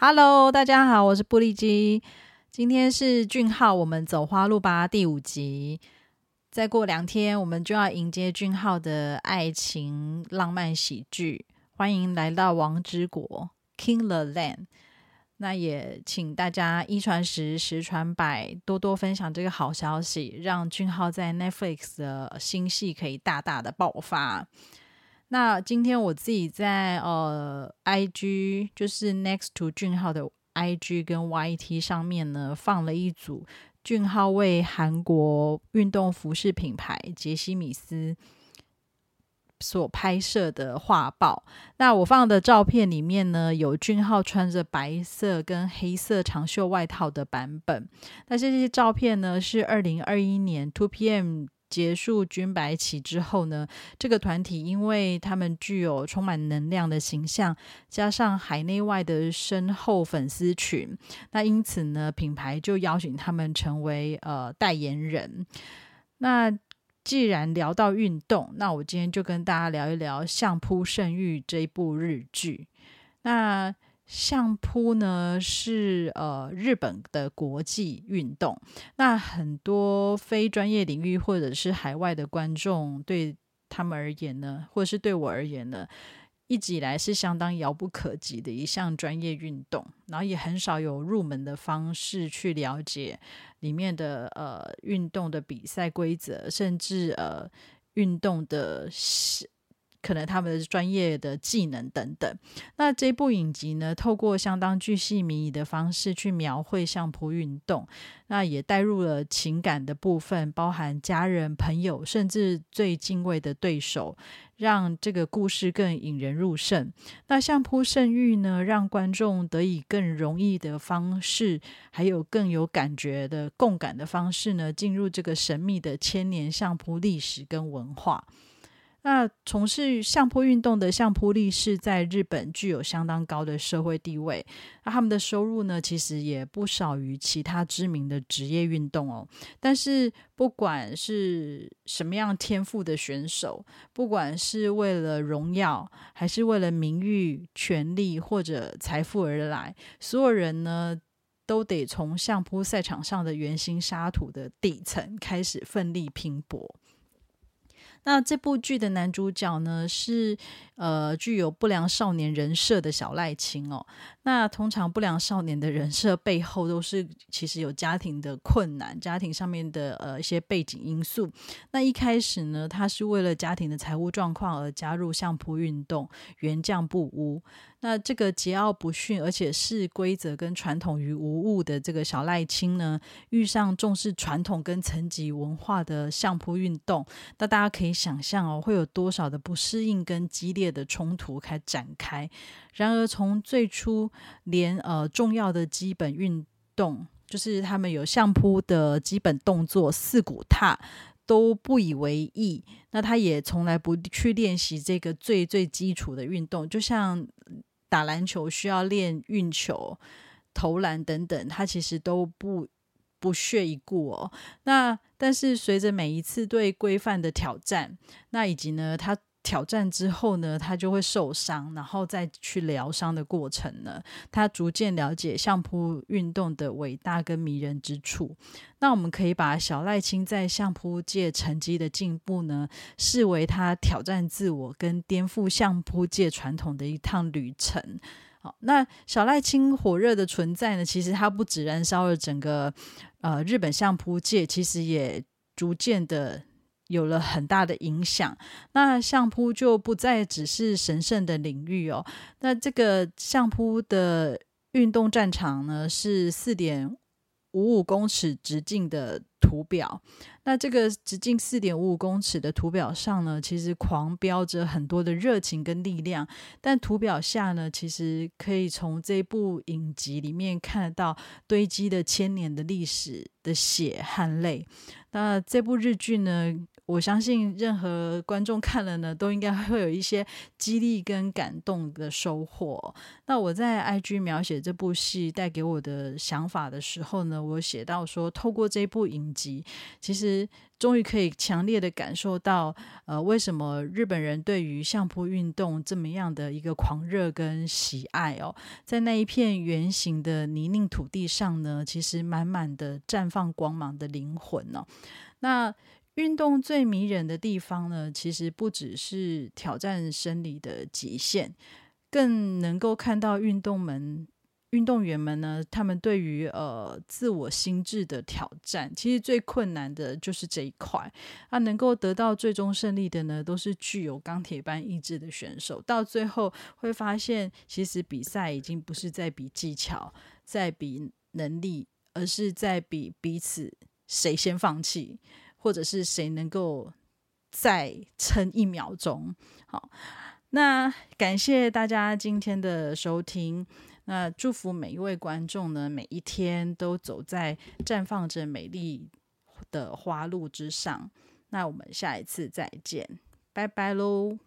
Hello，大家好，我是布利基。今天是俊浩，我们走花路吧第五集。再过两天，我们就要迎接俊浩的爱情浪漫喜剧。欢迎来到王之国 （King the Land）。那也请大家一传十，十传百，多多分享这个好消息，让俊浩在 Netflix 的新戏可以大大的爆发。那今天我自己在呃，IG 就是 Next to 俊浩的 IG 跟 YT 上面呢，放了一组俊浩为韩国运动服饰品牌杰西米斯所拍摄的画报。那我放的照片里面呢，有俊浩穿着白色跟黑色长袖外套的版本。那这些照片呢，是二零二一年 Two PM。结束军白旗之后呢，这个团体因为他们具有充满能量的形象，加上海内外的深厚粉丝群，那因此呢，品牌就邀请他们成为呃代言人。那既然聊到运动，那我今天就跟大家聊一聊《相扑圣域》这一部日剧。那相扑呢是呃日本的国际运动，那很多非专业领域或者是海外的观众对他们而言呢，或者是对我而言呢，一直以来是相当遥不可及的一项专业运动，然后也很少有入门的方式去了解里面的呃运动的比赛规则，甚至呃运动的。可能他们的专业的技能等等，那这部影集呢，透过相当具细迷遗的方式去描绘相扑运动，那也带入了情感的部分，包含家人、朋友，甚至最敬畏的对手，让这个故事更引人入胜。那相扑圣域呢，让观众得以更容易的方式，还有更有感觉的共感的方式呢，进入这个神秘的千年相扑历史跟文化。那从事相扑运动的相扑力士在日本具有相当高的社会地位，那他们的收入呢，其实也不少于其他知名的职业运动哦。但是不管是什么样天赋的选手，不管是为了荣耀，还是为了名誉、权力或者财富而来，所有人呢，都得从相扑赛场上的圆形沙土的底层开始奋力拼搏。那这部剧的男主角呢是呃具有不良少年人设的小赖青哦。那通常不良少年的人设背后都是其实有家庭的困难，家庭上面的呃一些背景因素。那一开始呢，他是为了家庭的财务状况而加入相扑运动，原将不污。那这个桀骜不驯，而且视规则跟传统于无物的这个小赖青呢，遇上重视传统跟层级文化的相扑运动，那大家可以想象哦，会有多少的不适应跟激烈的冲突开展开。然而从最初连呃重要的基本运动，就是他们有相扑的基本动作四股踏。都不以为意，那他也从来不去练习这个最最基础的运动，就像打篮球需要练运球、投篮等等，他其实都不不屑一顾哦。那但是随着每一次对规范的挑战，那以及呢他。挑战之后呢，他就会受伤，然后再去疗伤的过程呢，他逐渐了解相扑运动的伟大跟迷人之处。那我们可以把小赖青在相扑界成绩的进步呢，视为他挑战自我跟颠覆相扑界传统的一趟旅程。好，那小赖青火热的存在呢，其实他不止燃烧了整个呃日本相扑界，其实也逐渐的。有了很大的影响，那相扑就不再只是神圣的领域哦。那这个相扑的运动战场呢，是四点五五公尺直径的图表。那这个直径四点五五公尺的图表上呢，其实狂飙着很多的热情跟力量。但图表下呢，其实可以从这部影集里面看得到堆积的千年的历史的血和泪。那这部日剧呢？我相信任何观众看了呢，都应该 会有一些激励跟感动的收获。那我在 IG 描写这部戏带给我的想法的时候呢，我写到说，透过这部影集，其实终于可以强烈的感受到，呃，为什么日本人对于相扑运动这么样的一个狂热跟喜爱哦，在那一片圆形的泥泞土地上呢，其实满满的绽放光芒的灵魂哦。那运动最迷人的地方呢，其实不只是挑战生理的极限，更能够看到运动们、运动员们呢，他们对于呃自我心智的挑战。其实最困难的就是这一块啊，能够得到最终胜利的呢，都是具有钢铁般意志的选手。到最后会发现，其实比赛已经不是在比技巧，在比能力，而是在比彼此谁先放弃。或者是谁能够再撑一秒钟？好，那感谢大家今天的收听。那祝福每一位观众呢，每一天都走在绽放着美丽的花路之上。那我们下一次再见，拜拜喽。